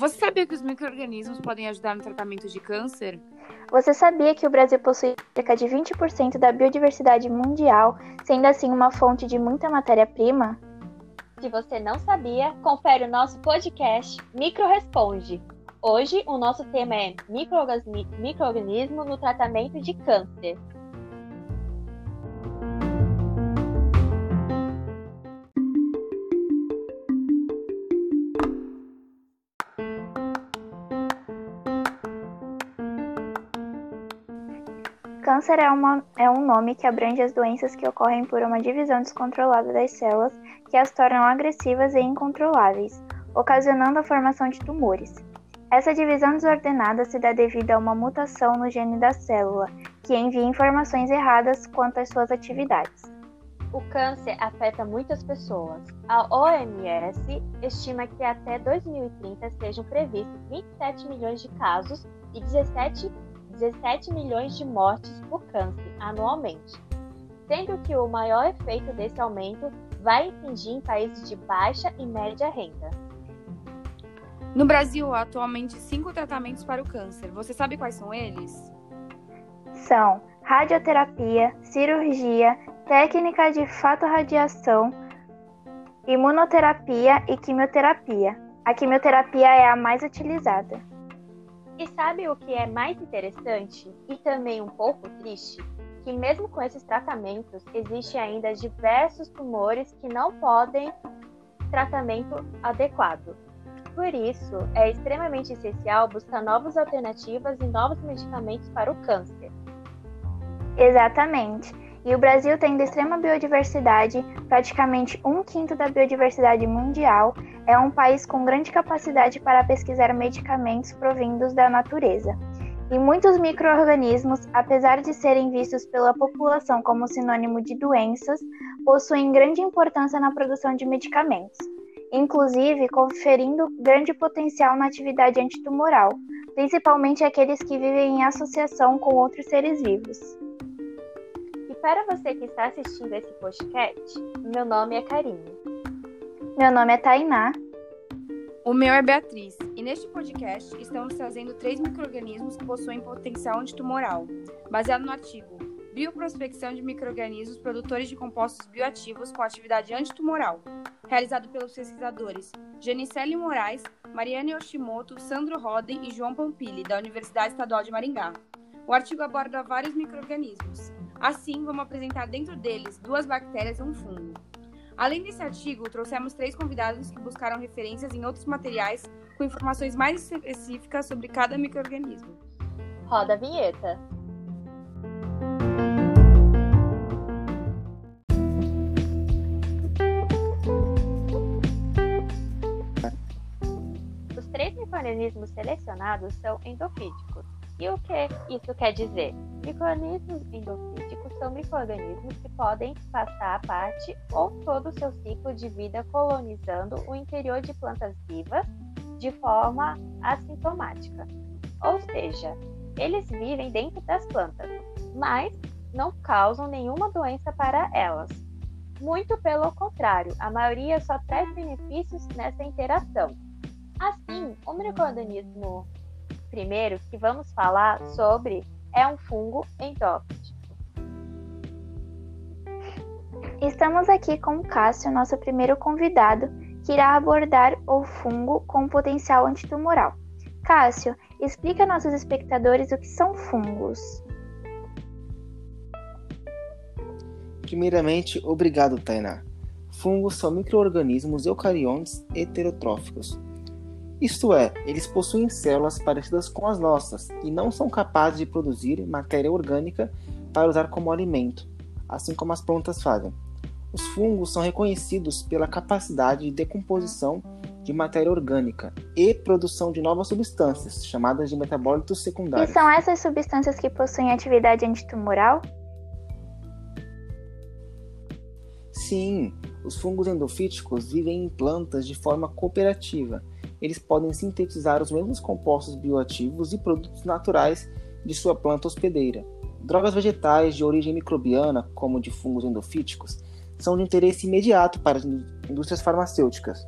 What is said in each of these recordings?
Você sabia que os micro-organismos podem ajudar no tratamento de câncer? Você sabia que o Brasil possui cerca de 20% da biodiversidade mundial, sendo assim uma fonte de muita matéria-prima? Se você não sabia, confere o nosso podcast Micro Responde. Hoje o nosso tema é microorganismo no tratamento de câncer. Câncer é, uma, é um nome que abrange as doenças que ocorrem por uma divisão descontrolada das células que as tornam agressivas e incontroláveis, ocasionando a formação de tumores. Essa divisão desordenada se dá devido a uma mutação no gene da célula, que envia informações erradas quanto às suas atividades. O câncer afeta muitas pessoas. A OMS estima que até 2030 sejam previstos 27 milhões de casos e 17 17 milhões de mortes por câncer anualmente, sendo que o maior efeito desse aumento vai atingir em países de baixa e média renda. No Brasil, há atualmente cinco tratamentos para o câncer. Você sabe quais são eles? São radioterapia, cirurgia, técnica de fotorradiação, imunoterapia e quimioterapia. A quimioterapia é a mais utilizada. E sabe o que é mais interessante e também um pouco triste? Que mesmo com esses tratamentos, existem ainda diversos tumores que não podem tratamento adequado. Por isso, é extremamente essencial buscar novas alternativas e novos medicamentos para o câncer. Exatamente. E o Brasil, tendo extrema biodiversidade, praticamente um quinto da biodiversidade mundial, é um país com grande capacidade para pesquisar medicamentos provindos da natureza. E muitos microorganismos, apesar de serem vistos pela população como sinônimo de doenças, possuem grande importância na produção de medicamentos, inclusive conferindo grande potencial na atividade antitumoral, principalmente aqueles que vivem em associação com outros seres vivos para você que está assistindo esse podcast, meu nome é Karine. Meu nome é Tainá. O meu é Beatriz, e neste podcast estamos trazendo três micro-organismos que possuem potencial antitumoral, baseado no artigo Bioprospecção de micro-organismos produtores de compostos bioativos com atividade antitumoral, realizado pelos pesquisadores Janicele Moraes, Mariane Yoshimoto, Sandro Roden e João Pampilli, da Universidade Estadual de Maringá. O artigo aborda vários micro-organismos, Assim, vamos apresentar dentro deles duas bactérias e um fungo. Além desse artigo, trouxemos três convidados que buscaram referências em outros materiais com informações mais específicas sobre cada microorganismo. Roda a vinheta. Os três microorganismos selecionados são endofíticos. E o que isso quer dizer? Microorganismos endofíticos são microorganismos que podem passar parte ou todo o seu ciclo de vida colonizando o interior de plantas vivas de forma assintomática. Ou seja, eles vivem dentro das plantas, mas não causam nenhuma doença para elas. Muito pelo contrário, a maioria só traz benefícios nessa interação. Assim, o microorganismo primeiro que vamos falar sobre é um fungo endófito. Estamos aqui com o Cássio, nosso primeiro convidado, que irá abordar o fungo com potencial antitumoral. Cássio, explica a nossos espectadores o que são fungos. Primeiramente, obrigado, Tainá. Fungos são microorganismos eucariontes heterotróficos, isto é, eles possuem células parecidas com as nossas e não são capazes de produzir matéria orgânica para usar como alimento, assim como as plantas fazem. Os fungos são reconhecidos pela capacidade de decomposição de matéria orgânica e produção de novas substâncias, chamadas de metabólitos secundários. E são essas substâncias que possuem atividade antitumoral? Sim, os fungos endofíticos vivem em plantas de forma cooperativa eles podem sintetizar os mesmos compostos bioativos e produtos naturais de sua planta hospedeira. Drogas vegetais de origem microbiana, como de fungos endofíticos, são de interesse imediato para as indústrias farmacêuticas,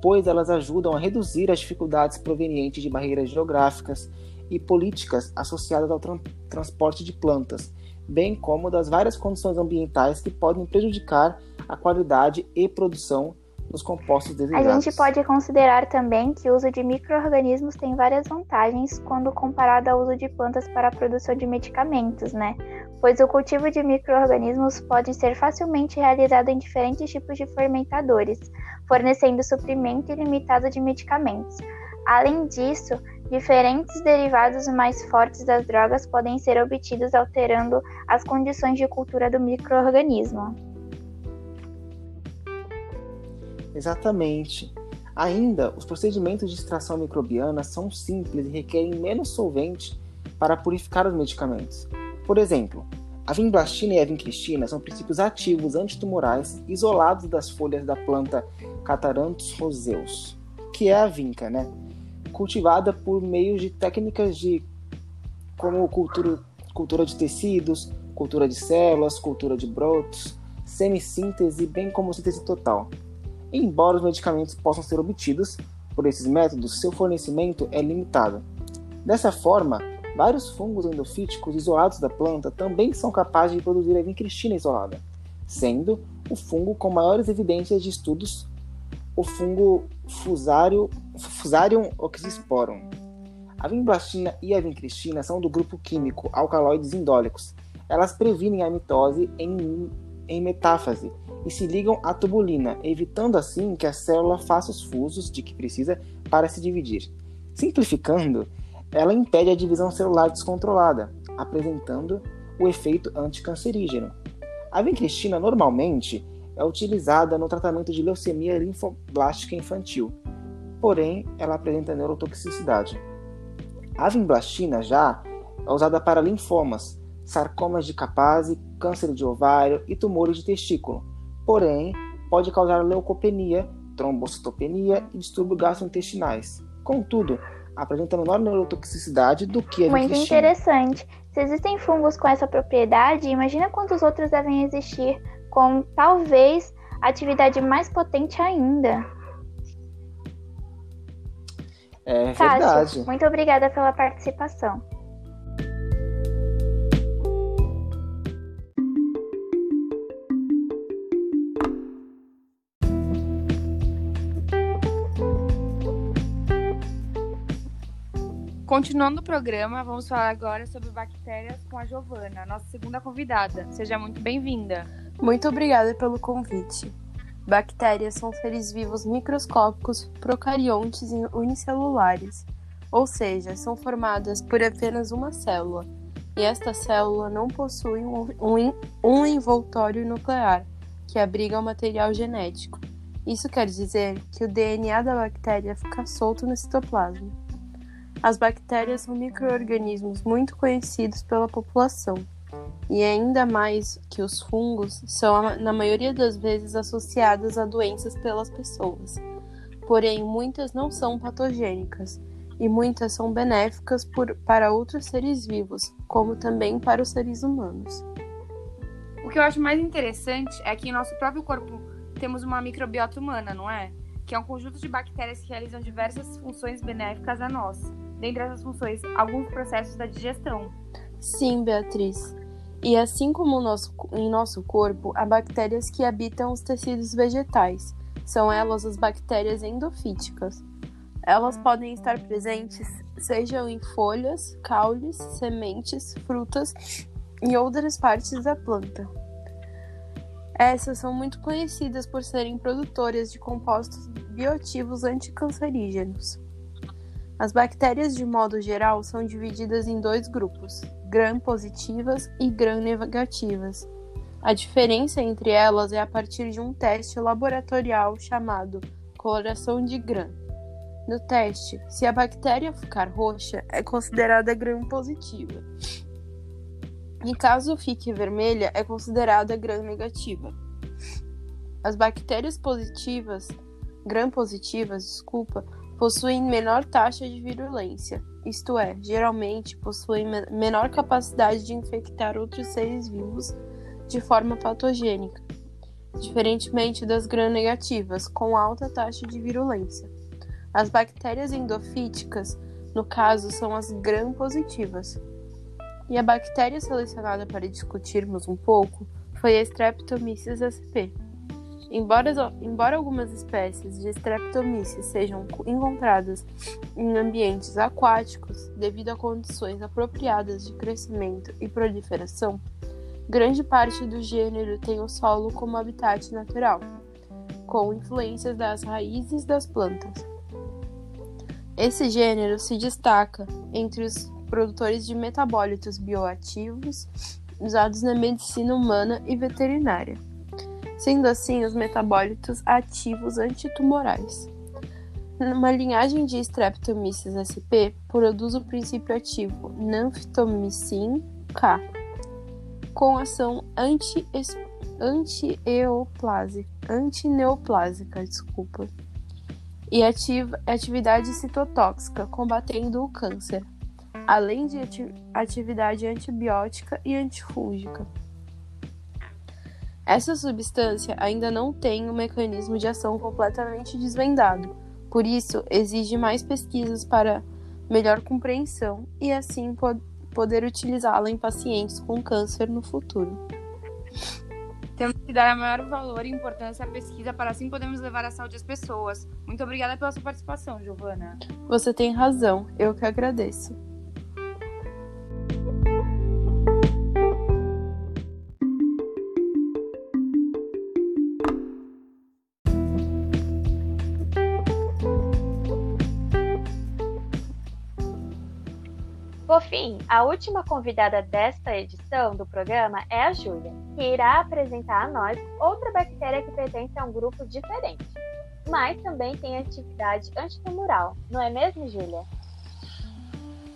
pois elas ajudam a reduzir as dificuldades provenientes de barreiras geográficas e políticas associadas ao tra transporte de plantas, bem como das várias condições ambientais que podem prejudicar a qualidade e produção compostos desejados. A gente pode considerar também que o uso de micro-organismos tem várias vantagens quando comparado ao uso de plantas para a produção de medicamentos, né? Pois o cultivo de micro-organismos pode ser facilmente realizado em diferentes tipos de fermentadores, fornecendo suprimento ilimitado de medicamentos. Além disso, diferentes derivados mais fortes das drogas podem ser obtidos alterando as condições de cultura do microorganismo. Exatamente. Ainda, os procedimentos de extração microbiana são simples e requerem menos solvente para purificar os medicamentos. Por exemplo, a vinblastina e a vincristina são princípios ativos antitumorais isolados das folhas da planta Cataranthus roseus, que é a vinca, né? cultivada por meio de técnicas de como cultura, cultura de tecidos, cultura de células, cultura de brotos, semissíntese, bem como síntese total. Embora os medicamentos possam ser obtidos por esses métodos, seu fornecimento é limitado. Dessa forma, vários fungos endofíticos isolados da planta também são capazes de produzir a vincristina isolada, sendo o fungo com maiores evidências de estudos o fungo Fusarium, Fusarium oxysporum. A vinblastina e a vincristina são do grupo químico alcaloides indólicos. Elas previnem a mitose em, em metáfase e se ligam à tubulina, evitando assim que a célula faça os fusos de que precisa para se dividir. Simplificando, ela impede a divisão celular descontrolada, apresentando o efeito anticancerígeno. A vincristina normalmente é utilizada no tratamento de leucemia linfoblástica infantil, porém ela apresenta neurotoxicidade. A vinblastina já é usada para linfomas, sarcomas de Kaposi, câncer de ovário e tumores de testículo, porém pode causar leucopenia, trombocitopenia e distúrbios gastrointestinais. Contudo, apresenta menor neurotoxicidade do que a Muito interessante. Se existem fungos com essa propriedade, imagina quantos outros devem existir com talvez atividade mais potente ainda. É verdade. muito obrigada pela participação. Continuando o programa, vamos falar agora sobre bactérias com a Giovana, nossa segunda convidada. Seja muito bem-vinda. Muito obrigada pelo convite. Bactérias são seres vivos microscópicos procariontes e unicelulares, ou seja, são formadas por apenas uma célula, e esta célula não possui um, um, um envoltório nuclear, que abriga o material genético. Isso quer dizer que o DNA da bactéria fica solto no citoplasma. As bactérias são microorganismos muito conhecidos pela população, e ainda mais que os fungos são, na maioria das vezes, associadas a doenças pelas pessoas. Porém, muitas não são patogênicas e muitas são benéficas por, para outros seres vivos, como também para os seres humanos. O que eu acho mais interessante é que em nosso próprio corpo temos uma microbiota humana, não é? Que é um conjunto de bactérias que realizam diversas funções benéficas a nós dentre essas funções, alguns processos da digestão. Sim, Beatriz. E assim como nosso, em nosso corpo, há bactérias que habitam os tecidos vegetais. São elas as bactérias endofíticas. Elas podem estar presentes sejam em folhas, caules, sementes, frutas e outras partes da planta. Essas são muito conhecidas por serem produtoras de compostos bioativos anticancerígenos. As bactérias, de modo geral, são divididas em dois grupos, gram-positivas e gram-negativas. A diferença entre elas é a partir de um teste laboratorial chamado coloração de gram. No teste, se a bactéria ficar roxa, é considerada gram-positiva. E caso fique vermelha, é considerada gram-negativa. As bactérias positivas, gram-positivas, desculpa, possuem menor taxa de virulência, isto é, geralmente possuem menor capacidade de infectar outros seres vivos de forma patogênica. diferentemente das gram-negativas, com alta taxa de virulência. As bactérias endofíticas, no caso, são as gram-positivas. E a bactéria selecionada para discutirmos um pouco foi a Streptomyces sp. Embora, embora algumas espécies de Streptomyces sejam encontradas em ambientes aquáticos devido a condições apropriadas de crescimento e proliferação, grande parte do gênero tem o solo como habitat natural, com influências das raízes das plantas. Esse gênero se destaca entre os produtores de metabólitos bioativos usados na medicina humana e veterinária sendo assim os metabólitos ativos antitumorais. Uma linhagem de Streptomyces sp produz o princípio ativo Nanfitomycin K, com ação anti-eoplásica, antineoplásica, desculpa, e ativa, atividade citotóxica, combatendo o câncer, além de atividade antibiótica e antifúngica. Essa substância ainda não tem um mecanismo de ação completamente desvendado, por isso exige mais pesquisas para melhor compreensão e assim poder utilizá-la em pacientes com câncer no futuro. Temos que dar maior valor e importância à pesquisa para assim podermos levar a saúde às pessoas. Muito obrigada pela sua participação, Giovana. Você tem razão, eu que agradeço. Por fim, a última convidada desta edição do programa é a Júlia, que irá apresentar a nós outra bactéria que pertence a um grupo diferente, mas também tem atividade antitumoral, não é mesmo, Júlia?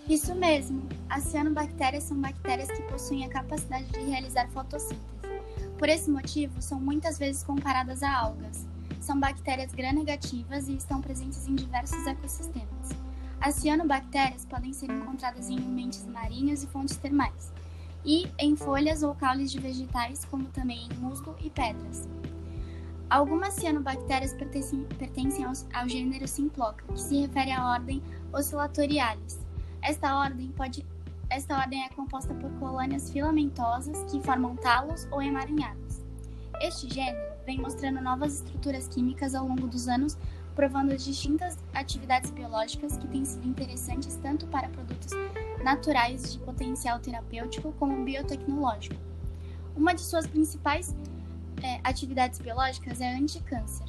Isso mesmo. As cianobactérias são bactérias que possuem a capacidade de realizar fotossíntese. Por esse motivo, são muitas vezes comparadas a algas. São bactérias gram-negativas e estão presentes em diversos ecossistemas. As cianobactérias podem ser encontradas em ambientes marinhos e fontes termais, e em folhas ou caules de vegetais, como também em musgo e pedras. Algumas cianobactérias pertencem, pertencem ao, ao, gênero Simploca, que se refere à ordem Oscillatorialis. Esta ordem, pode, esta ordem é composta por colônias filamentosas que formam talos ou emaranhados. Este gênero vem mostrando novas estruturas químicas ao longo dos anos provando distintas atividades biológicas que têm sido interessantes tanto para produtos naturais de potencial terapêutico como biotecnológico. Uma de suas principais é, atividades biológicas é anticâncer,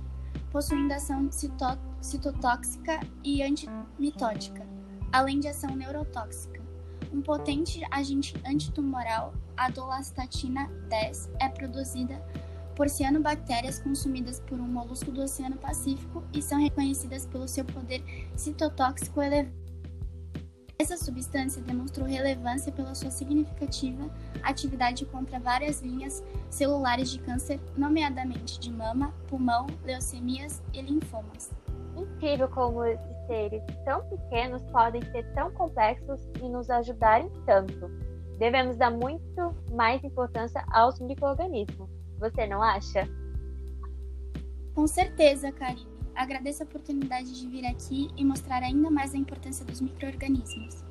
possuindo ação cito citotóxica e antimitótica, além de ação neurotóxica. Um potente agente antitumoral, a dolastatina 10, é produzida por cianobactérias consumidas por um molusco do Oceano Pacífico e são reconhecidas pelo seu poder citotóxico elevado. Essa substância demonstrou relevância pela sua significativa atividade contra várias linhas celulares de câncer, nomeadamente de mama, pulmão, leucemias e linfomas. Incrível como seres tão pequenos podem ser tão complexos e nos ajudarem tanto. Devemos dar muito mais importância aos microorganismos. Você não acha? Com certeza, Karine. Agradeço a oportunidade de vir aqui e mostrar ainda mais a importância dos micro-organismos.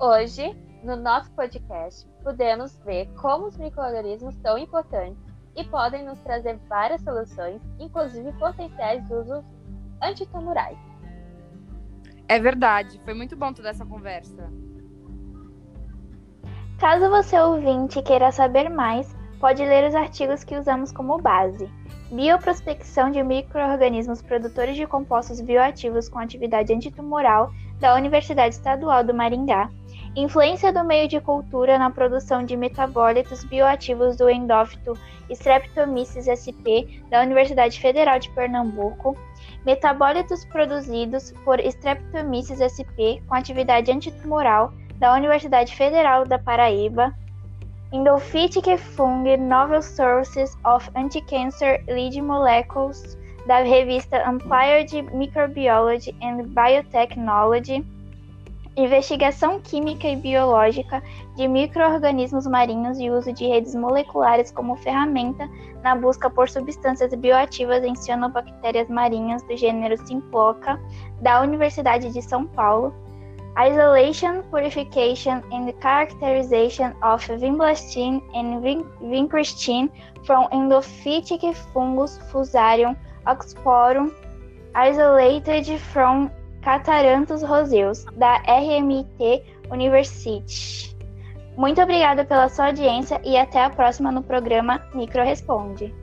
Hoje, no nosso podcast, podemos ver como os micro-organismos são importantes e podem nos trazer várias soluções, inclusive potenciais usos antitumorais. É verdade, foi muito bom toda essa conversa. Caso você ouvinte queira saber mais, pode ler os artigos que usamos como base. Bioprospecção de microorganismos produtores de compostos bioativos com atividade antitumoral da Universidade Estadual do Maringá, Influência do meio de cultura na produção de metabólitos bioativos do endófito Streptomyces sp da Universidade Federal de Pernambuco. Metabólitos produzidos por Streptomyces sp com atividade antitumoral da Universidade Federal da Paraíba. Endophytic Fungi Novel Sources of Anticancer Lead Molecules da revista Applied Microbiology and Biotechnology, investigação química e biológica de microorganismos marinhos e uso de redes moleculares como ferramenta na busca por substâncias bioativas em cianobactérias marinhas do gênero Simploca, da Universidade de São Paulo, Isolation, Purification and Characterization of Vinblastine and Vincristine from Endophytic Fungus Fusarium Oxporum Isolated from Cataranthus roseus, da RMT University. Muito obrigada pela sua audiência e até a próxima no programa Micro Responde.